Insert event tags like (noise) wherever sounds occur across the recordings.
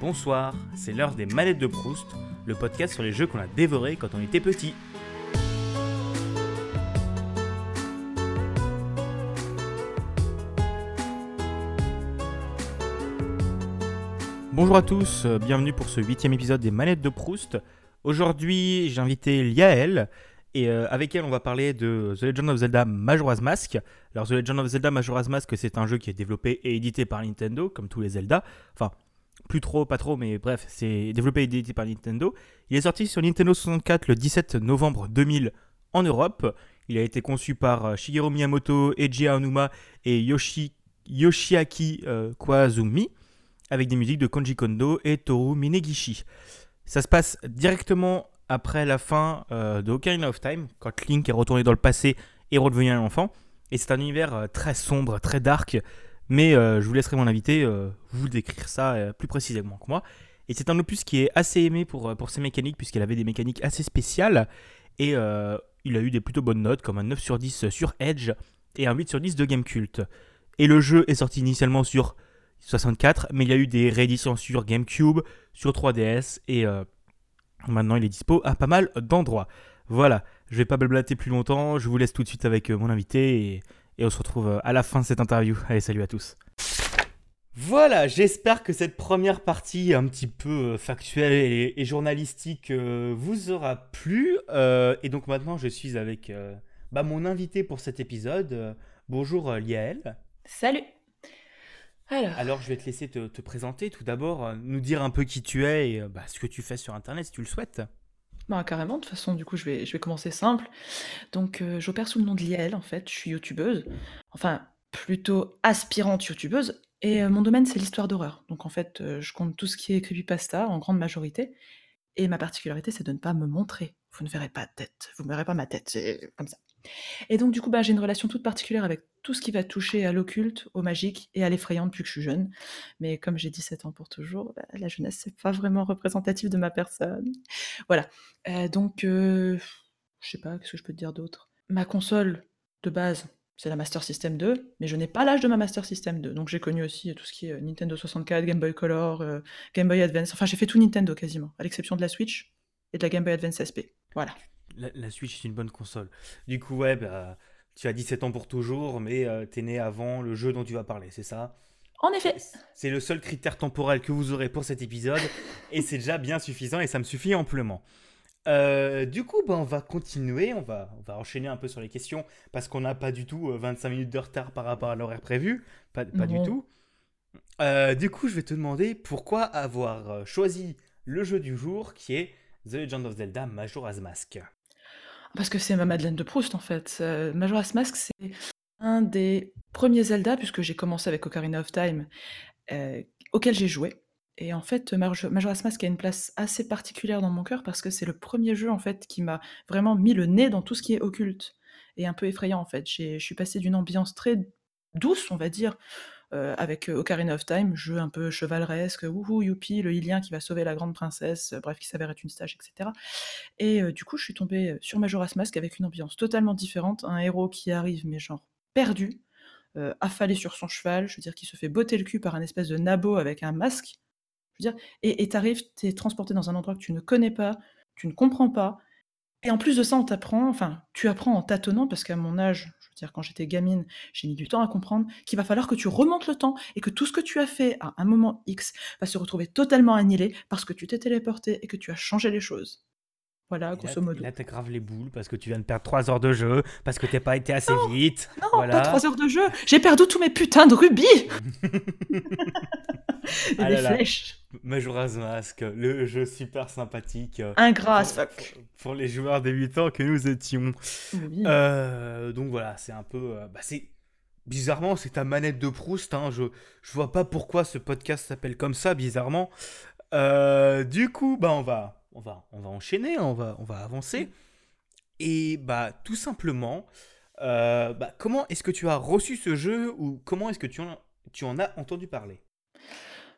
Bonsoir, c'est l'heure des manettes de Proust, le podcast sur les jeux qu'on a dévorés quand on était petit. Bonjour à tous, bienvenue pour ce huitième épisode des manettes de Proust. Aujourd'hui, j'ai invité Liael, et euh, avec elle, on va parler de The Legend of Zelda Majora's Mask. Alors, The Legend of Zelda Majora's Mask, c'est un jeu qui est développé et édité par Nintendo, comme tous les Zelda. Enfin, plus trop, pas trop, mais bref, c'est développé et édité par Nintendo. Il est sorti sur Nintendo 64 le 17 novembre 2000 en Europe. Il a été conçu par euh, Shigeru Miyamoto, Eiji Aonuma et Yoshi, Yoshiaki euh, Koizumi, avec des musiques de Konji Kondo et Toru Minegishi. Ça se passe directement après la fin euh, de Ocarina of Time, quand Link est retourné dans le passé et redevenu un enfant. Et c'est un univers euh, très sombre, très dark, mais euh, je vous laisserai mon invité euh, vous décrire ça euh, plus précisément que moi. Et c'est un opus qui est assez aimé pour, ses mécaniques, puisqu'il avait des mécaniques assez spéciales, et il a eu des plutôt bonnes notes, comme un 9 sur 10 sur Edge et un 8 sur 10 de Gamecult. Et le jeu est sorti initialement sur 64, mais il y a eu des rééditions sur GameCube, sur 3DS, et maintenant il est dispo à pas mal d'endroits. Voilà, je vais pas blablater plus longtemps, je vous laisse tout de suite avec mon invité, et on se retrouve euh, à la fin de cette interview. Allez, salut à tous. Voilà, j'espère que cette première partie un petit peu euh, factuelle et, et journalistique euh, vous aura plu. Euh, et donc maintenant, je suis avec euh, bah, mon invité pour cet épisode. Bonjour Liaël. Salut Alors, Alors, je vais te laisser te, te présenter. Tout d'abord, nous dire un peu qui tu es et bah, ce que tu fais sur Internet si tu le souhaites. Bah, carrément, de toute façon, du coup, je vais, commencer simple. Donc, euh, j'opère sous le nom de Liel, en fait, je suis youtubeuse. Enfin, plutôt aspirante youtubeuse. Et euh, mon domaine, c'est l'histoire d'horreur. Donc, en fait, euh, je compte tout ce qui est creepypasta, en grande majorité. Et ma particularité, c'est de ne pas me montrer. Vous ne verrez pas de tête, vous ne verrez pas ma tête, c'est comme ça. Et donc, du coup, bah, j'ai une relation toute particulière avec tout ce qui va toucher à l'occulte, au magique et à l'effrayant depuis que je suis jeune. Mais comme j'ai 17 ans pour toujours, bah, la jeunesse, c'est pas vraiment représentatif de ma personne. Voilà. Euh, donc, euh, je sais pas, qu'est-ce que je peux te dire d'autre? Ma console de base, c'est la Master System 2, mais je n'ai pas l'âge de ma Master System 2. Donc, j'ai connu aussi tout ce qui est euh, Nintendo 64, Game Boy Color, euh, Game Boy Advance. Enfin, j'ai fait tout Nintendo quasiment, à l'exception de la Switch et de la Game Boy Advance SP. Voilà. La, Switch est une bonne console. Du coup, ouais, bah, tu as 17 ans pour toujours, mais euh, t'es né avant le jeu dont tu vas parler, c'est ça? En effet. C'est le seul critère temporel que vous aurez pour cet épisode, (laughs) et c'est déjà bien suffisant, et ça me suffit amplement. Euh, du coup, bah, on va continuer, on va, on va enchaîner un peu sur les questions, parce qu'on n'a pas du tout euh, 25 minutes de retard par rapport à l'horaire prévu, pas, pas du tout. Euh, du coup, je vais te demander pourquoi avoir euh, choisi le jeu du jour, qui est The Legend of Zelda Majora's Mask? Parce que c'est ma Madeleine de Proust, en fait. Euh, Majora's Mask, c'est un des premiers Zelda, puisque j'ai commencé avec Ocarina of Time, euh, auquel j'ai joué. Et en fait, Maj- Majora's Mask a une place assez particulière dans mon cœur, parce que c'est le premier jeu, en fait, qui m'a vraiment mis le nez dans tout ce qui est occulte, et un peu effrayant, en fait. Je suis passée d'une ambiance très douce, on va dire, euh, avec euh, Ocarina of Time, jeu un peu chevaleresque, wouhou, youpi, le Ilien qui va sauver la grande princesse, euh, bref, qui s'avère être une stage, etc. Et du coup, je suis tombée sur Majora's Mask avec une ambiance totalement différente, un héros qui arrive, mais genre perdu, affalé sur son cheval, je veux dire, qui se fait botter le cul par un espèce de nabo avec un masque, je veux dire, et t'arrives, t'es transporté dans un endroit que tu ne connais pas, tu ne comprends pas, et en plus de ça, on t'apprend, enfin, tu apprends en tâtonnant, parce qu'à mon âge, je veux dire, quand j'étais gamine, j'ai mis du temps à comprendre qu'il va falloir que tu remontes le temps et que tout ce que tu as fait à un moment X va se retrouver totalement annihilé parce que tu t'es téléporté et que tu as changé les choses. Voilà, Et grosso modo. là, t'as grave les boules parce que tu viens de perdre 3 heures de jeu, parce que t'es pas été assez vite. Non, voilà. pas trois heures de jeu. J'ai perdu tous mes putains de rubis (laughs) (laughs) et Ah là là. flèches. Majora's Mask, le jeu super sympathique. euh, Ingrat as pour, fuck. pour- pour les joueurs débutants que nous étions. Oui. Euh, donc voilà, c'est un peu. euh, bah, c'est bizarrement, c'est ta manette de Proust. Hein, je je vois pas pourquoi ce podcast s'appelle comme ça, bizarrement. Euh, du coup, bah on va on va on va enchaîner, on va on va avancer. Et bah tout simplement, euh, bah, comment est-ce que tu as reçu ce jeu ou comment est-ce que tu en, tu en as entendu parler?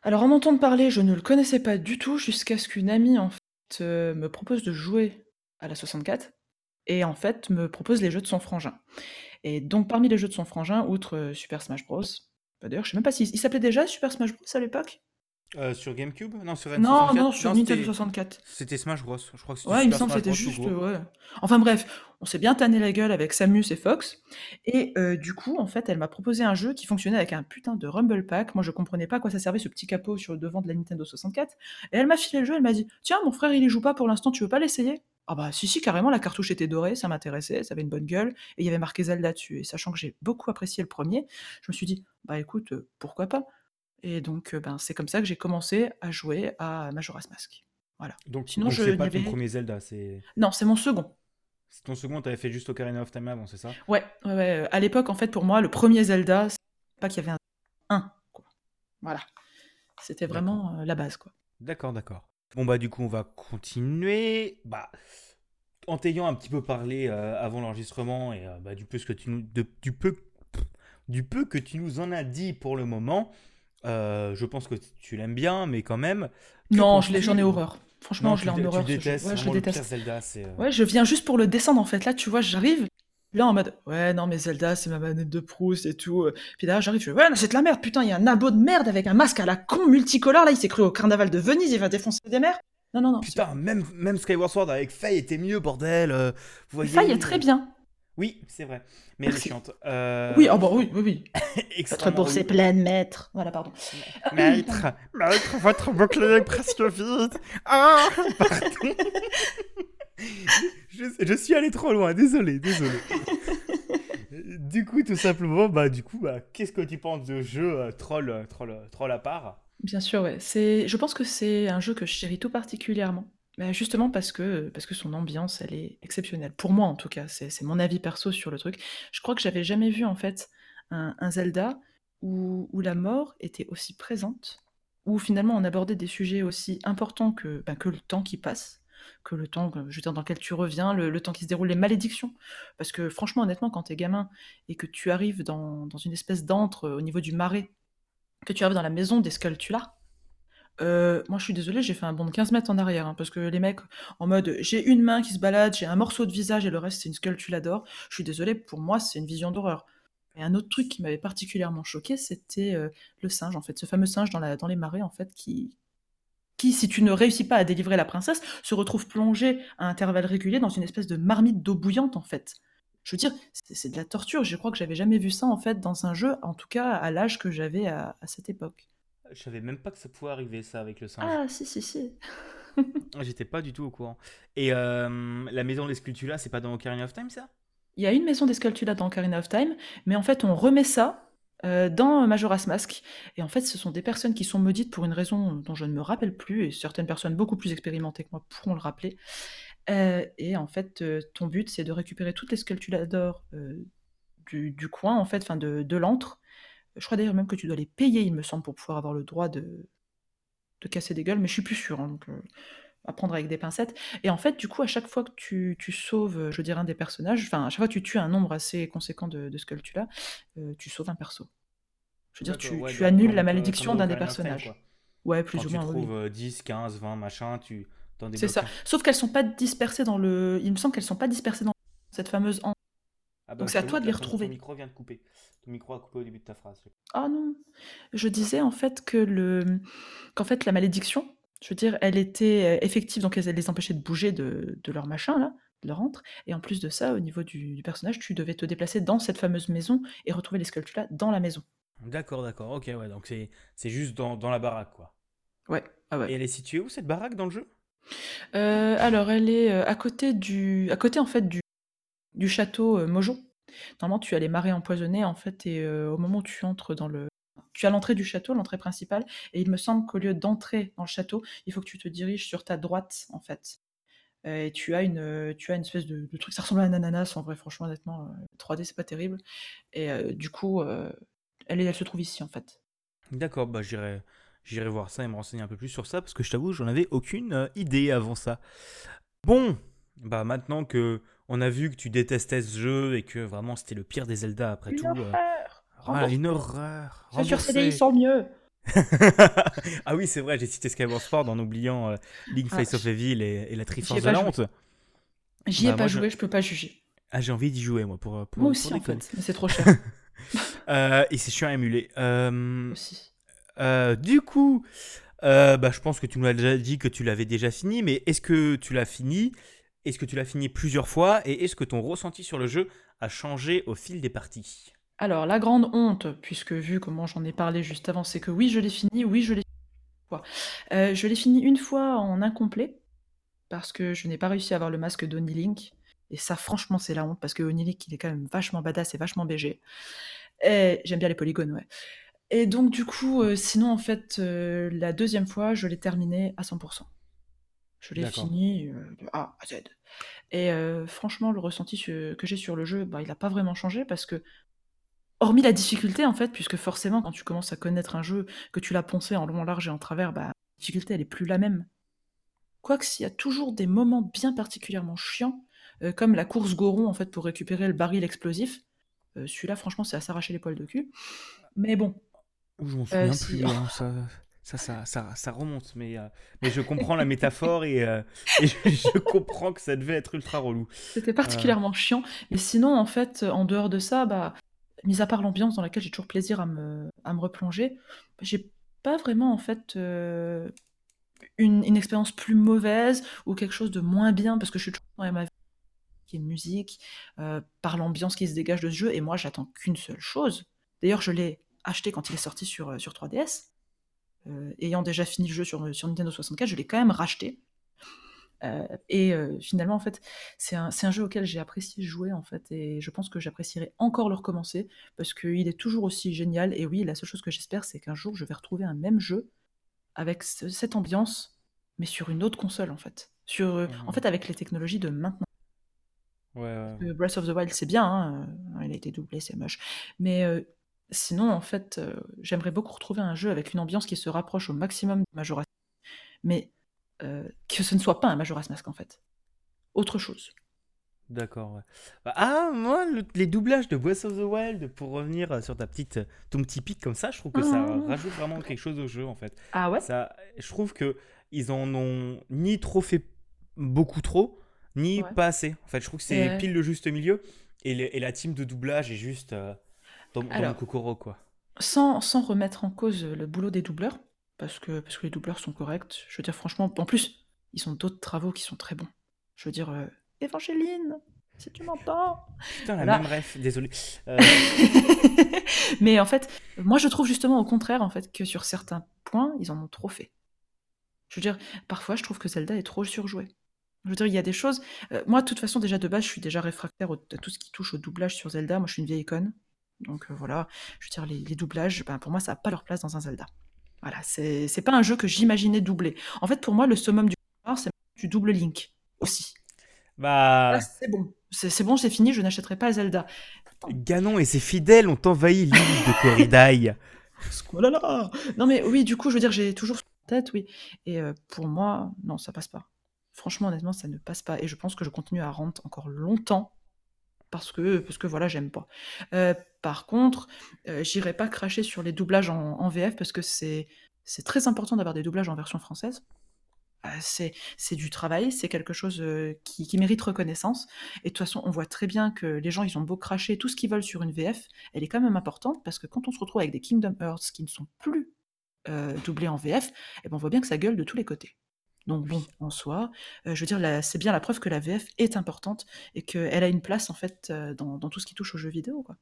Alors, en entendre parler, je ne le connaissais pas du tout jusqu'à ce qu'une amie, en fait, euh, me propose de jouer à la 64 et en fait me propose les jeux de son frangin. Et donc, parmi les jeux de son frangin, outre euh, Super Smash Bros. bah, D'ailleurs, je sais même pas s'il il s'appelait déjà Super Smash Bros à l'époque? Euh, sur GameCube Non, sur N64 Non, non, sur Nintendo c'était- 64. C'était Smash Bros. Je crois que c'était Ouais, il me semble que c'était juste, ouais. Enfin bref, on s'est bien tanné la gueule avec Samus et Fox. Et euh, du coup, en fait, elle m'a proposé un jeu qui fonctionnait avec un putain de Rumble Pack. Moi, je comprenais pas à quoi ça servait ce petit capot sur le devant de la Nintendo 64. Et elle m'a filé le jeu, elle m'a dit Tiens, mon frère, il y joue pas pour l'instant, tu veux pas l'essayer? Ah bah si, si, carrément, la cartouche était dorée, ça m'intéressait, ça avait une bonne gueule. Et il y avait marqué Zelda dessus. Et sachant que j'ai beaucoup apprécié le premier, je me suis dit Bah écoute, euh, pourquoi pas? Et donc, euh, ben, c'est comme ça que j'ai commencé à jouer à Majora's Mask. Voilà. Donc, Sinon, donc je c'est pas n'avais- ton premier Zelda, c'est Non, c'est mon second. c'est ton second, t'avais fait juste Ocarina of Time avant, c'est ça? Ouais, ouais, ouais. À l'époque, en fait, pour moi, le premier Zelda, c'est pas qu'il y avait un 1, quoi. Voilà. C'était vraiment euh, la base, quoi. D'accord, d'accord. Bon bah du coup on va continuer. Bah en t'ayant un petit peu parlé euh, avant l'enregistrement et euh, bah, du peu ce que tu nous de- du peu du peu que tu nous en as dit pour le moment, euh, je pense que tu l'aimes bien, mais quand même. Non, je j'en ai horreur. Franchement, Non, je l'ai en horreur. Tu détestes, Ouais, je le déteste. Zelda, euh, Ouais, je viens juste pour le descendre, en fait. Là, tu vois, j'arrive. Là, en mode, ouais, non, mais Zelda, c'est ma manette de Proust et tout. euh. Puis derrière, j'arrive, je fais, ouais, non, c'est de la merde, putain, il y a un abo de merde avec un masque à la con multicolore. Là, il s'est cru au carnaval de Venise, il va défoncer des mers. Non, non, non. Putain, même, même Skyward Sword avec Faye était mieux, bordel. vous voyez. Est très bien. Oui, c'est vrai. Mais elle est Merci. chiante. Euh, Oui, oh, bah oui, oui, oui. (laughs) Votre bourse est pleine, maître. Voilà, pardon. Maître, maître, votre bouclier est presque vide. Ah, pardon. (laughs) je, je suis allé trop loin, désolé, désolé. du coup, tout simplement, bah, du coup, bah, qu'est-ce que tu penses de jeu euh, troll, euh, troll, euh, troll à part? Bien sûr, ouais. C'est, je pense que c'est un jeu que je chéris tout particulièrement. Bah, justement parce que, parce que son ambiance, elle est exceptionnelle. Pour moi, en tout cas, c'est, mon avis perso sur le truc. Je crois que j'avais jamais vu, en fait, un, Zelda où, la mort était aussi présente, où finalement on abordait des sujets aussi importants que, bah, que le temps qui passe, que le temps, je dans lequel tu reviens, le, temps qui se déroule, les malédictions. Parce que franchement, honnêtement, quand t'es gamin et que tu arrives dans, dans une espèce d'antre au niveau du marais, que tu arrives dans la maison des Skulltula, euh, moi je suis désolée, j'ai fait un bond de 15 mètres en arrière, hein, parce que les mecs, en mode j'ai une main qui se balade, j'ai un morceau de visage et le reste c'est une Skulltula d'or, je suis désolée, pour moi c'est une vision d'horreur. Et un autre truc qui m'avait particulièrement choqué, c'était euh, le singe, en fait, ce fameux singe dans, les marais, en fait, qui, si tu ne réussis pas à délivrer la princesse, se retrouve plongé à intervalles réguliers dans une espèce de marmite d'eau bouillante, en fait. Je veux dire, c'est de la torture. Je crois que j'avais jamais vu ça, en fait, dans un jeu, en tout cas à l'âge que j'avais à cette époque. Je savais même pas que ça pouvait arriver, ça, avec le singe. Ah, si, si, si. (laughs) J'étais pas du tout au courant. Et euh, la maison des Sculptula, c'est pas dans Ocarina of Time, ça? Il y a une maison des Skulltula dans Ocarina of Time, mais en fait, on remet ça euh, dans Majora's Mask. Et en fait, ce sont des personnes qui sont maudites pour une raison dont je ne me rappelle plus, et certaines personnes beaucoup plus expérimentées que moi pourront le rappeler. Euh, et en fait, euh, ton but, c'est de récupérer toutes les Skulltula d'or euh, du, du coin, en fait, enfin de, de l'antre. Je crois d'ailleurs même que tu dois les payer, il me semble, pour pouvoir avoir le droit de, de casser des gueules, mais je suis plus sûre. hein, donc, euh, à prendre avec des pincettes. Et en fait, du coup, à chaque fois que tu, tu sauves, euh, je dire, un des personnages, enfin, à chaque fois que tu tues un nombre assez conséquent de, de Skulltula, euh, tu sauves un perso. Je veux dire, tu, ouais, tu donc, annules la malédiction d'un des personnages. Ouais, plus Quand ou tu moins, oui. trouves euh, 10, 15, 20, machin, tu C'est ça. Sauf qu'elles sont pas dispersées dans le. Il me semble qu'elles sont pas dispersées dans cette fameuse. Ah bah, Donc c'est à toi de les retrouver. Ton micro vient de couper. Ton micro a coupé au début de ta phrase. Ah non. Je disais en fait que le. Qu'en fait, la malédiction, je veux dire, elle était euh, effective, donc elle les empêchait de bouger de, de leur machin, là, de leur antre. Et en plus de ça, au niveau du, du personnage, tu devais te déplacer dans cette fameuse maison et retrouver les Skulltula dans la maison. D'accord, d'accord. Ok, ouais, donc c'est c'est juste dans, dans la baraque, quoi. Ouais. Ah ouais. Et elle est située où, cette baraque, dans le jeu? Euh, alors, elle est euh, à côté du, à côté en fait du, du château euh, Mojo. Normalement, tu as les marais empoisonnés en fait, et euh, au moment où tu entres dans le, tu as l'entrée du château, l'entrée principale, et il me semble qu'au lieu d'entrer dans le château, il faut que tu te diriges sur ta droite en fait. Euh, et tu as une, tu as une espèce de, truc, ça ressemble à un ananas en vrai, franchement, honnêtement, euh, 3D c'est pas terrible. Et du coup, elle, elle se trouve ici en fait. D'accord, bah j'irai j'irai voir ça et me renseigner un peu plus sur ça parce que je t'avoue, j'en avais aucune idée avant ça. Bon, bah maintenant que on a vu que tu détestais ce jeu et que vraiment c'était le pire des Zelda après tout. euh, voilà, une horreur. C'est sur. CD, ils sont mieux. (laughs) ah oui, c'est vrai, j'ai cité Skyward Sword en oubliant euh, Link Ah, Face of Evil et, et la Triforce ai de pas la joué. honte. J'y ai Bah, pas moi, je- joué, je peux pas juger. Ah, j'ai envie d'y jouer moi pour, pour, Moi pour aussi en fait, mais c'est trop cher (laughs) Euh, et c'est chiant à émuler. Euh, aussi. Euh, du coup, Euh, bah, je pense que tu nous as déjà dit que tu l'avais déjà fini, mais est-ce que tu l'as fini? Est-ce que tu l'as fini plusieurs fois Et est-ce que ton ressenti sur le jeu a changé au fil des parties? Alors, la grande honte, puisque vu comment j'en ai parlé juste avant, c'est que oui, je l'ai fini, oui, je l'ai fini. Euh, je l'ai fini une fois en incomplet, parce que je n'ai pas réussi à avoir le masque d'Oni Link. Et ça, franchement, c'est la honte, parce que Oni Link, il est quand même vachement badass et vachement BG. Et j'aime bien les polygones, ouais. Et donc, du coup, euh, sinon, en fait, euh, la deuxième fois, je l'ai terminé à 100%. Je l'ai fini euh, de A à Z. Et franchement, le ressenti que j'ai sur le jeu, bah, il n'a pas vraiment changé parce que, hormis la difficulté, en fait, puisque forcément, quand tu commences à connaître un jeu, que tu l'as poncé en long, en large et en travers, bah, la difficulté, elle est plus la même. Quoique, s'il y a toujours des moments bien particulièrement chiants, comme la course Goron, en fait, pour récupérer le baril explosif. Celui-là, franchement, c'est à s'arracher les poils de cul. Mais bon, je m'en souviens plus. Hein, ça, ça, ça, ça, remonte, mais, euh, mais je comprends la métaphore et, euh, je, comprends que ça devait être ultra relou. C'était particulièrement chiant. Mais sinon, en fait, en dehors de ça, bah, mis à part l'ambiance dans laquelle j'ai toujours plaisir à me, à me replonger, j'ai pas vraiment en fait euh, une, une, expérience plus mauvaise ou quelque chose de moins bien parce que je suis toujours dans ma vie qui est musique, par l'ambiance qui se dégage de ce jeu et moi j'attends qu'une seule chose. D'ailleurs, je l'ai acheté quand il est sorti sur, euh, sur 3DS. Euh, ayant déjà fini le jeu sur, sur Nintendo 64, je l'ai quand même racheté. Euh, et finalement, en fait, c'est un, un, jeu auquel j'ai apprécié jouer, en fait, et je pense que j'apprécierai encore le recommencer, parce qu'il est toujours aussi génial. Et oui, la seule chose que j'espère, c'est qu'un jour, je vais retrouver un même jeu avec cette ambiance, mais sur une autre console, en fait. Sur, En mmh. fait, avec les technologies de maintenant. Ouais, Breath of the Wild, c'est bien, hein, il a été doublé, c'est moche. Mais Sinon, en fait, euh, j'aimerais beaucoup retrouver un jeu avec une ambiance qui se rapproche au maximum de Majora's mais euh, que ce ne soit pas un Majora's Mask, en fait. Autre chose. D'accord, ouais. Bah, ah, moi, les doublages de Breath of the Wild, pour revenir euh, sur ta petite, ton petit pic comme ça, je trouve que ça ah. rajoute vraiment quelque chose au jeu, en fait. Ah ouais? Ça, Je trouve que ils en ont ni trop fait beaucoup trop, ni pas assez. En fait, je trouve que c'est pile le juste milieu. Et, la team de doublage est juste dans, Alors, quoi. Sans, sans, remettre en cause le boulot des doubleurs, parce que, parce que les doubleurs sont corrects, je veux dire, franchement, en plus, ils ont d'autres travaux qui sont très bons. Je veux dire, euh, Évangéline, si tu m'entends. Putain, la même ref, désolé. Euh. (laughs) Mais en fait, moi je trouve justement au contraire, en fait, que sur certains points, ils en ont trop fait. Je veux dire, parfois, je trouve que Zelda est trop surjoué. Je veux dire, il y a des choses. Euh, moi, de toute façon, déjà de base, je suis déjà réfractaire à tout ce qui touche au doublage sur Zelda. Moi, je suis une vieille icône. Donc euh, voilà, je veux dire, les, doublages, ben, pour moi, ça n'a pas leur place dans un Zelda. Voilà, c'est pas un jeu que j'imaginais doubler. En fait, pour moi, le summum du c'est du double Link aussi. Bah. C'est bon, c'est bon, c'est fini, je n'achèterai pas Zelda. Ganon et ses fidèles ont envahi l'île de oh là (laughs) Non mais oui, du coup, je veux dire, j'ai toujours en tête, oui. Et euh, pour moi, non, ça passe pas. Franchement, honnêtement, ça ne passe pas. Et je pense que je continue à rentrer encore longtemps parce que, parce que voilà, j'aime pas. Euh, par contre, euh, j'irai pas cracher sur les doublages en, VF parce que c'est très important d'avoir des doublages en version française. Euh, c'est du travail, c'est quelque chose qui, qui, mérite reconnaissance. Et de toute façon, on voit très bien que les gens, ils ont beau cracher tout ce qu'ils veulent sur une VF, elle est quand même importante parce que quand on se retrouve avec des Kingdom Hearts qui ne sont plus doublés en VF, eh ben on voit bien que ça gueule de tous les côtés. Donc bon, en soi, je veux dire, c'est bien la preuve que la VF est importante et qu'elle a une place en fait dans, tout ce qui touche aux jeux vidéo, quoi.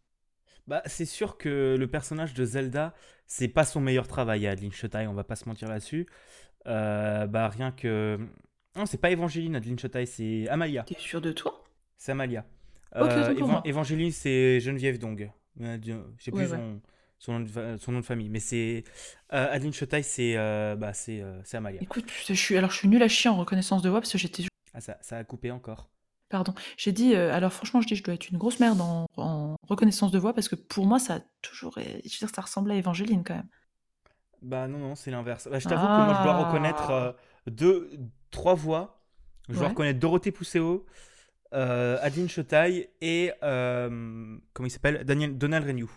Bah, c'est sûr que le personnage de Zelda, c'est pas son meilleur travail à Adeline Chotai, on va pas se mentir là-dessus. bah rien que... Non, c'est pas Evangeline Adeline Chotai, c'est Amalia. T'es sûr de toi? C'est Amalia. Evangeline, c'est Geneviève Dong. Je sais plus son nom de, son nom de famille. Mais c'est. Euh, Adeline Chotai, c'est euh, bah, c'est euh, Amalia. Écoute, je suis, alors je suis nulle à chier en reconnaissance de voix parce que j'étais. Ah, ça, ça a coupé encore. Pardon. J'ai dit, euh, alors franchement, je dis, je dois être une grosse merde en, en, reconnaissance de voix parce que pour moi, ça a toujours. Je veux dire, ça ressemblait à Evangeline quand même. Bah non, non, c'est l'inverse. Bah, je t'avoue que moi, je dois ah. reconnaître deux, trois voix. Je dois reconnaître Dorothée Pousseau, Adeline Chotai et. comment il s'appelle? Daniel, Donald Renew.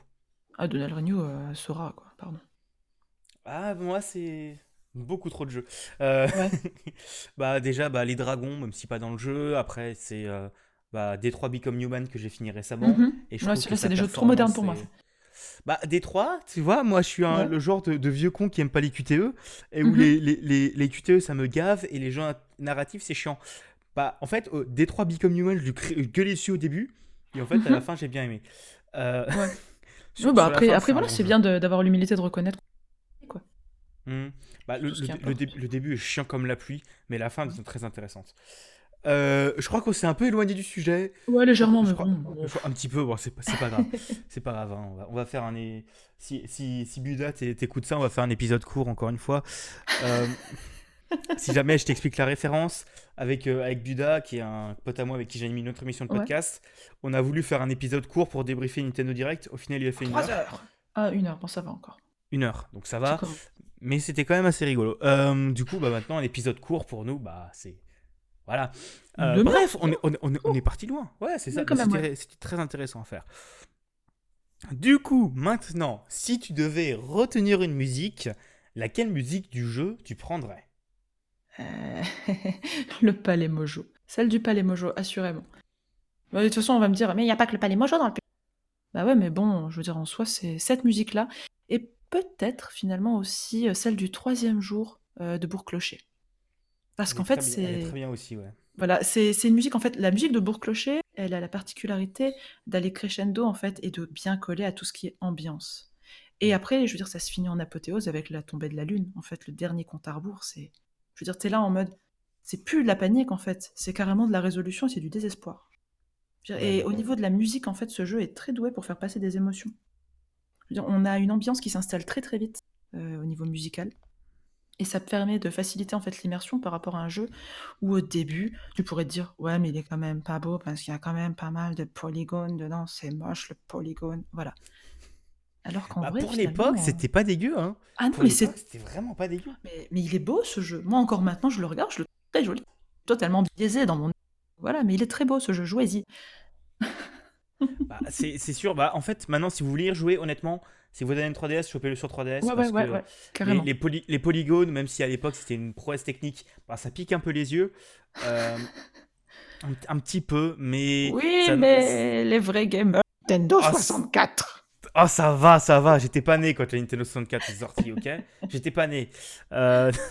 Ah, Donald Renew, euh, Sora, quoi, pardon. Ah, moi, c'est beaucoup trop de jeux. Euh, (laughs) bah, déjà, bah, les dragons, même si pas dans le jeu. Après, c'est euh, bah, Détroit Become Human que j'ai fini récemment. Mhm. Et je c'est des jeux trop modernes pour moi. Bah, Détroit, tu vois, moi je suis un- Ouais. le genre de, de vieux con qui aime pas les QTE, et où Mhm. les, les, les, les QTE ça me gave, et les jeux narratifs c'est chiant. Bah, en fait, euh, Détroit Become Human, je lui gueulais dessus au début, et en fait, à la Mhm. fin, j'ai bien aimé. Euh, Ouais. (laughs) sur- bah après, fin, après un voilà, bon c'est bien d'avoir l'humilité de reconnaître. Quoi. Mhm. Bah, le, le- le importe. dé- le début est chiant comme la pluie, mais la fin est très intéressante. Euh, je crois qu'on s'est un peu éloigné du sujet. Ouais, légèrement, Je mais crois- bon. je crois- un petit peu, bon, c'est pas, grave. (laughs) c'est pas grave, hein, on, va, on va faire un. Si, si, si Buda t'é- t'écoutes ça, on va faire un épisode court encore une fois. Euh, si jamais je t'explique la référence, avec, euh, avec Buda, qui est un pote à moi avec qui j'ai mis une autre émission de Ouais. podcast, on a voulu faire un épisode court pour débriefer Nintendo Direct. Au final, il a fait une heure. heures. Ah, une heure, bon, ça va encore. Une heure, donc ça va. Mais c'était quand même assez rigolo. Euh, du coup, bah, maintenant, un épisode court pour nous, bah, c'est. Voilà. Euh, bref, on est, on, est, on est- on est parti loin. Ouais, c'est ça. C'était très intéressant à faire. Du coup, maintenant, si tu devais retenir une musique, laquelle musique du jeu tu prendrais? Euh, (laughs) le palais mojo. Celle du palais mojo, assurément. Bah, de toute façon, on va me dire, mais il n'y a pas que le palais mojo dans le pays. Bah ouais, mais bon, je veux dire, en soi, c'est cette musique-là. Et peut-être, finalement, aussi euh, celle du troisième jour euh, de Bourg-Clocher. Parce qu'en fait, c'est... très bien aussi, ouais. Voilà, c'est c'est une musique, en fait, la musique de Bourg-Clocher, elle a la particularité d'aller crescendo, en fait, et de bien coller à tout ce qui est ambiance. Et après, je veux dire, ça se finit en apothéose avec la tombée de la lune. En fait, le dernier compte à rebours, c'est... Je veux dire, t'es là en mode... C'est plus de la panique, en fait. C'est carrément de la résolution, c'est du désespoir. Dire, Ouais, Et au niveau de la musique, en fait, ce jeu est très doué pour faire passer des émotions. Dire, on a une ambiance qui s'installe très très vite euh, au niveau musical. Et ça permet de faciliter en fait l'immersion par rapport à un jeu où au début, tu pourrais te dire ouais mais il est quand même pas beau parce qu'il y a quand même pas mal de polygones dedans, c'est moche le polygone, voilà. Alors qu'en Bah, vrai, pour l'époque, euh, c'était pas dégueu, hein. ah non Pour mais c'était vraiment pas dégueu. mais, mais il est beau ce jeu. Moi encore maintenant, je le regarde, je le trouve très joli, totalement biaisé dans mon voilà, mais il est très beau ce jeu, jouez-y. (laughs) Bah, c'est sûr. Bah, en fait, maintenant, si vous voulez y jouer, honnêtement, si vous avez une 3DS, chopez-le sur 3DS. Ouais parce ouais ouais, que ouais, les, carrément. les poly- les polygones, même si à l'époque c'était une prouesse technique, bah, ça pique un peu les yeux. Euh, un, un petit peu, mais. Oui, ça- mais les vrais gamers Nintendo Ah, 64. Oh, ça va, ça va. J'étais pas né quand la Nintendo 64 est sortie, ok (laughs) J'étais pas né. Euh, (laughs)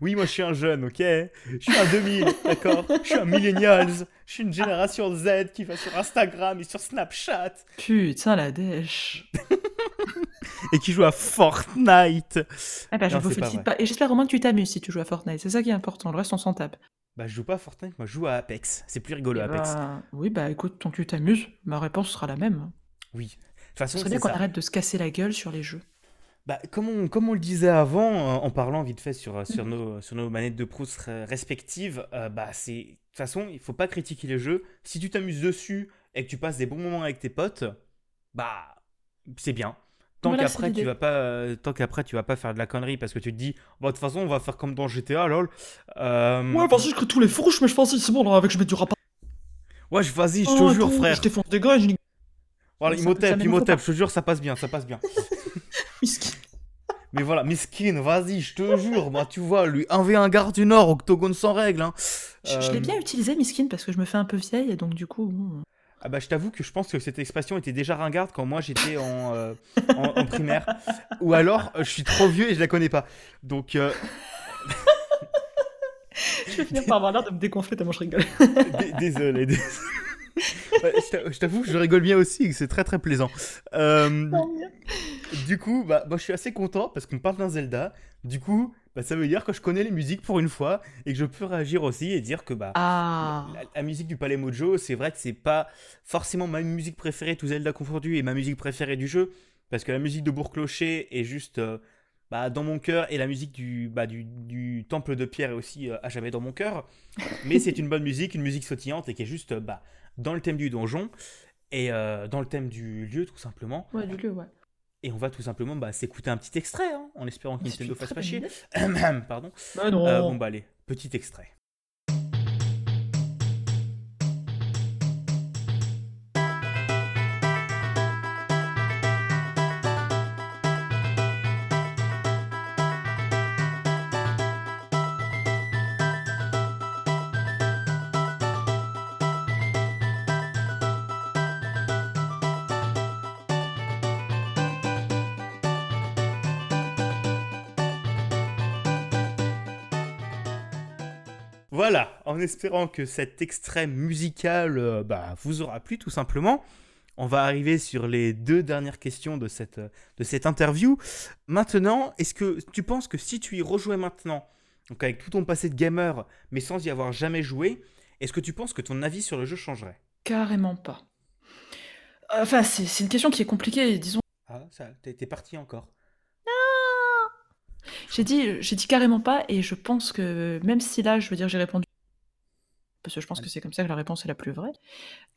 Oui, moi je suis un jeune, ok Je suis un 2000, d'accord Je suis un millennials. Je suis une génération Z qui va sur Instagram et sur Snapchat Putain la dèche. (laughs) et qui joue à Fortnite. Ah bah, Non, pas pas. Et j'espère au moins que tu t'amuses si tu joues à Fortnite. C'est ça qui est important. Le reste, on s'en tape. Bah, je joue pas à Fortnite, moi je joue à Apex. C'est plus rigolo, Eh Apex. bah, oui, bah écoute, tant que tu t'amuses, ma réponse sera la même. Oui. Toute façon, Ce serait c'est bien qu'on arrête de se casser la gueule sur les jeux. Bah, comme, on, comme on le disait avant, euh, en parlant vite fait sur, sur, Mhm. nos, sur nos manettes de Proust re- respectives, euh, bah, c'est. De toute façon, il faut pas critiquer les jeux. Si tu t'amuses dessus et que tu passes des bons moments avec tes potes, bah, c'est bien. Tant Voilà, qu'après tu vas pas, euh, tant qu'après tu vas pas faire de la connerie parce que tu te dis, bah, de toute façon, on va faire comme dans GTA, lol. Euh, Ouais, vas-y, je crée tous les fourches, mais je pense que c'est bon, là, avec je mets du rap. ouais, vas-y, je Oh, te jure, attends, frère. Je défonce des gars et je nique Voilà, ça- Imhotep, ça Imhotep, je te jure, ça passe bien, ça passe bien. (laughs) Mais voilà, Miskin, vas-y, je te jure, moi, tu vois, lui, 1v1 garde du Nord, octogone sans règle. Hein. Je, je l'ai Euh, bien utilisé, miskin, parce que je me fais un peu vieille, et donc du coup, bon... Ah bah, je t'avoue que je pense que cette expression était déjà ringarde quand moi j'étais en, euh, en, en primaire. Ou alors, euh, je suis trop vieux et je la connais pas. Donc, euh, (laughs) Je vais finir par avoir l'air de me dégonfler tellement je rigole. désolé. désolé. Ouais, je t'a- je t'avoue que je rigole bien aussi, c'est très très plaisant. Euh, du coup, bah, moi je suis assez content parce qu'on parle d'un Zelda. Du coup, bah, ça veut dire que je connais les musiques pour une fois et que je peux réagir aussi et dire que bah, Ah La, la musique du Palais Mojo, c'est vrai que c'est pas forcément ma musique préférée, tout Zelda confondu, et ma musique préférée du jeu, parce que la musique de Bourg-Clocher est juste euh, bah, dans mon cœur, et la musique du, bah, du, du Temple de Pierre est aussi euh, à jamais dans mon cœur. Mais c'est une bonne musique, une musique sautillante, et qui est juste bah, dans le thème du donjon, et euh, dans le thème du lieu, tout simplement. Ouais, du lieu, ouais. Et on va tout simplement bah, s'écouter un petit extrait, hein, en espérant que Mais c'est Nintendo fasse pas chier. (coughs) Pardon. Bah non Euh, bon, bah allez, petit extrait. En espérant que cet extrait musical euh, bah, vous aura plu tout simplement. On va arriver sur les deux dernières questions de cette, de cette interview. Maintenant, est-ce que tu penses que si tu y rejouais maintenant, donc avec tout ton passé de gamer, mais sans y avoir jamais joué, est-ce que tu penses que ton avis sur le jeu changerait? Carrément pas. Enfin, c'est une question qui est compliquée, disons. Ah, ça, t'es parti encore. J'ai dit, j'ai dit carrément pas, et je pense que même si là, je veux dire, j'ai répondu, parce que je pense que c'est comme ça que la réponse est la plus vraie,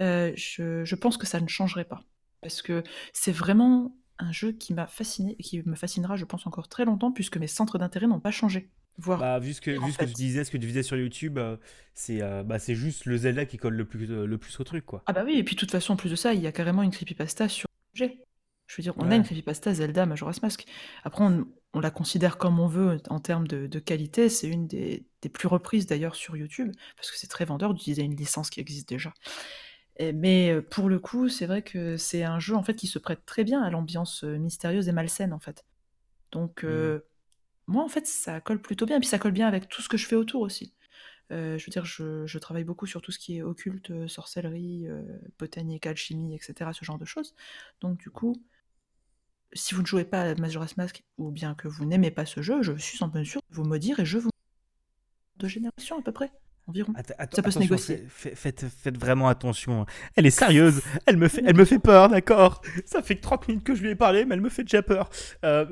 euh, je, je, pense que ça ne changerait pas. Parce que c'est vraiment un jeu qui m'a fasciné, et qui me fascinera, je pense, encore très longtemps, puisque mes centres d'intérêt n'ont pas changé. Voir bah, vu ce que, vu ce que tu disais, ce que tu disais sur YouTube, euh, c'est euh, bah, juste le Zelda qui colle le plus, le plus au truc. quoi. Ah bah oui, et puis de toute façon, en plus de ça, il y a carrément une creepypasta sur le. Je veux dire, on a une creepypasta Zelda Majora's Mask. Après, on, on la considère comme on veut en termes de, qualité. C'est une des, plus reprises d'ailleurs sur YouTube, parce que c'est très vendeur d'utiliser une licence qui existe déjà. mais euh, pour le coup, c'est vrai que c'est un jeu en fait qui se prête très bien à l'ambiance euh, mystérieuse et malsaine en fait. Donc euh, mmh. moi en fait ça colle plutôt bien, et puis ça colle bien avec tout ce que je fais autour aussi. je veux dire, je, je, travaille beaucoup sur tout ce qui est occulte, sorcellerie, botanique, alchimie, etc., ce genre de choses. Donc du coup, si vous ne jouez pas à Majora's Mask ou bien que vous n'aimez pas ce jeu, je suis en mesure de vous maudire et je vous de génération à peu près environ. ça peut se négocier. Faites, faites, vraiment attention. Elle est sérieuse. (laughs) Elle me fait, elle me fait peur, d'accord? Ça fait que 30 minutes que je lui ai parlé, mais elle me fait déjà peur. Euh,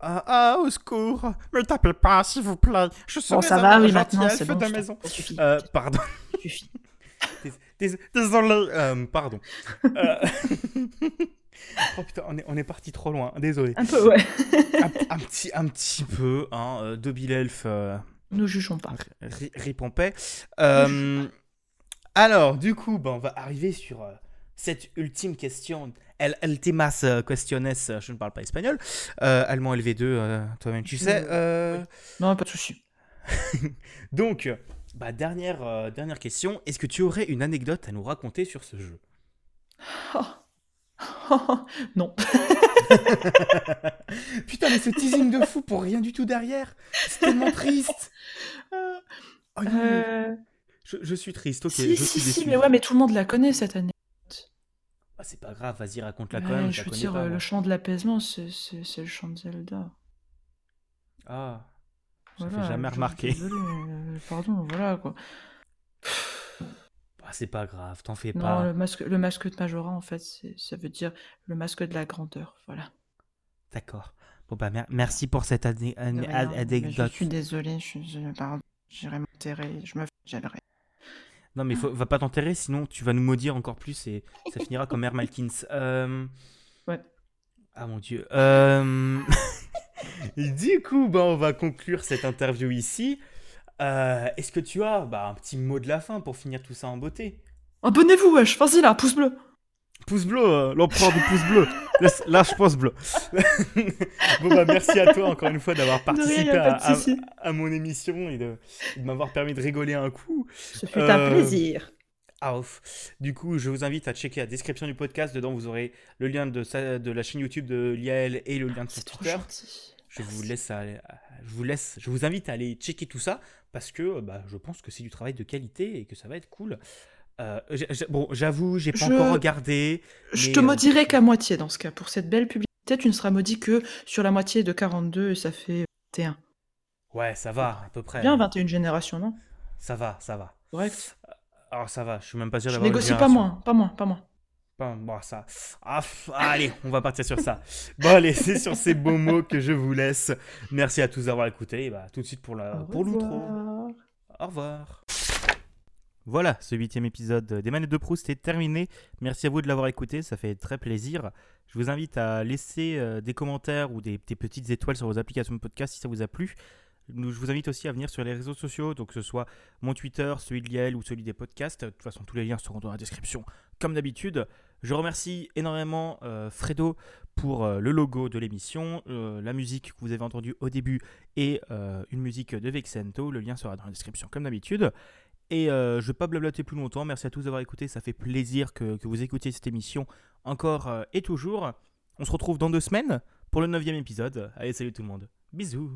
ah, ah, au secours Me tapez pas, s'il vous plaît. Je suis bon, ça va, oui, maintenant, c'est bon. De maison. Euh, pardon. (laughs) Désolé. Euh, pardon. euh... (laughs) Oh putain, on est, on est parti trop loin, désolé. Un peu, ouais. un, petit, un petit peu, hein, euh, de Euh, Nous jugeons pas. Rip en paix. Euh, alors, du coup, bah, on va arriver sur cette ultime question. El ultimas questiones, je ne parle pas espagnol. allemand LV2, toi-même, tu sais. Non, pas de souci. (laughs) Donc, bah, dernière, dernière question. Est-ce que tu aurais une anecdote à nous raconter sur ce jeu? Oh. (laughs) non. (laughs) Putain, mais ce teasing de fou pour rien du tout derrière. C'est tellement triste. Oh, euh. je, suis triste, ok. Si, je si, si, mais ouais, mais tout le monde la connaît cette année. Ah, c'est pas grave, vas-y, raconte-la quand même. Je veux dire, le chant de l'apaisement, c'est le chant de Zelda. Ah, je voilà, jamais remarqué. Euh, pardon, voilà quoi. Ah, c'est pas grave, t'en fais pas. Non, le masque, le masque de Majora, en fait, ça veut dire le masque de la grandeur. Voilà. D'accord. Bon, bah, merci pour cette anecdote. Je suis désolé, je, j'irai m'enterrer, je me gênerai. Non, mais faut, va pas t'enterrer, sinon tu vas nous maudire encore plus et ça finira comme Mère Malkins. (laughs) Euh... Ouais. Ah mon dieu. Euh... (laughs) (laughs) du coup, bah, on va conclure cette interview ici. Euh, est-ce que tu as bah, un petit mot de la fin pour finir tout ça en beauté? Abonnez-vous, wesh, vas-y là, pouce bleu. Pouce bleu, euh, l'empereur du pouce bleu. Lâche pouce bleu. (laughs) bon bah merci à toi encore une fois d'avoir participé à, mon émission et de, m'avoir permis de rigoler un coup. Ce fut un euh, plaisir. Ah, du coup, je vous invite à checker la description du podcast. Dedans, vous aurez le lien de, de la chaîne YouTube de Liael et le lien de son Twitter. Je vous laisse, je vous laisse, je vous invite à aller checker tout ça parce que bah, je pense que c'est du travail de qualité et que ça va être cool. Euh, bon, j'avoue, j'ai pas encore regardé. Je te maudirai euh, qu'à moitié dans ce cas. Pour cette belle publicité, tu ne seras maudit que sur la moitié de 42 et ça fait 21. Ouais, ça va, à peu près. Bien 21 générations, non? Ça va, ça va. Correct. Alors ça va, je suis même pas sûr d'avoir. Je négocie pas moins, pas moins, pas moins. Bon, ça. Ah, allez, on va partir sur ça. Bon, allez, c'est sur ces beaux mots que je vous laisse. Merci à tous d'avoir écouté. Et bah, tout de suite pour la pour l'outro. Au revoir. Voilà, ce huitième épisode des manettes de Proust est terminé. Merci à vous de l'avoir écouté, ça fait très plaisir. Je vous invite à laisser euh, des commentaires ou des, des, petites étoiles sur vos applications de podcast si ça vous a plu. Je vous invite aussi à venir sur les réseaux sociaux, donc que ce soit mon Twitter, celui de Liel ou celui des podcasts. De toute façon, tous les liens seront dans la description, comme d'habitude. Je remercie énormément euh, Fredo pour euh, le logo de l'émission, euh, la musique que vous avez entendue au début et une musique de Vexento. Le lien sera dans la description comme d'habitude. Et je ne vais pas blablater plus longtemps. Merci à tous d'avoir écouté. Ça fait plaisir que, que vous écoutiez cette émission encore et toujours. On se retrouve dans deux semaines pour le neuvième épisode. Allez, salut tout le monde. Bisous.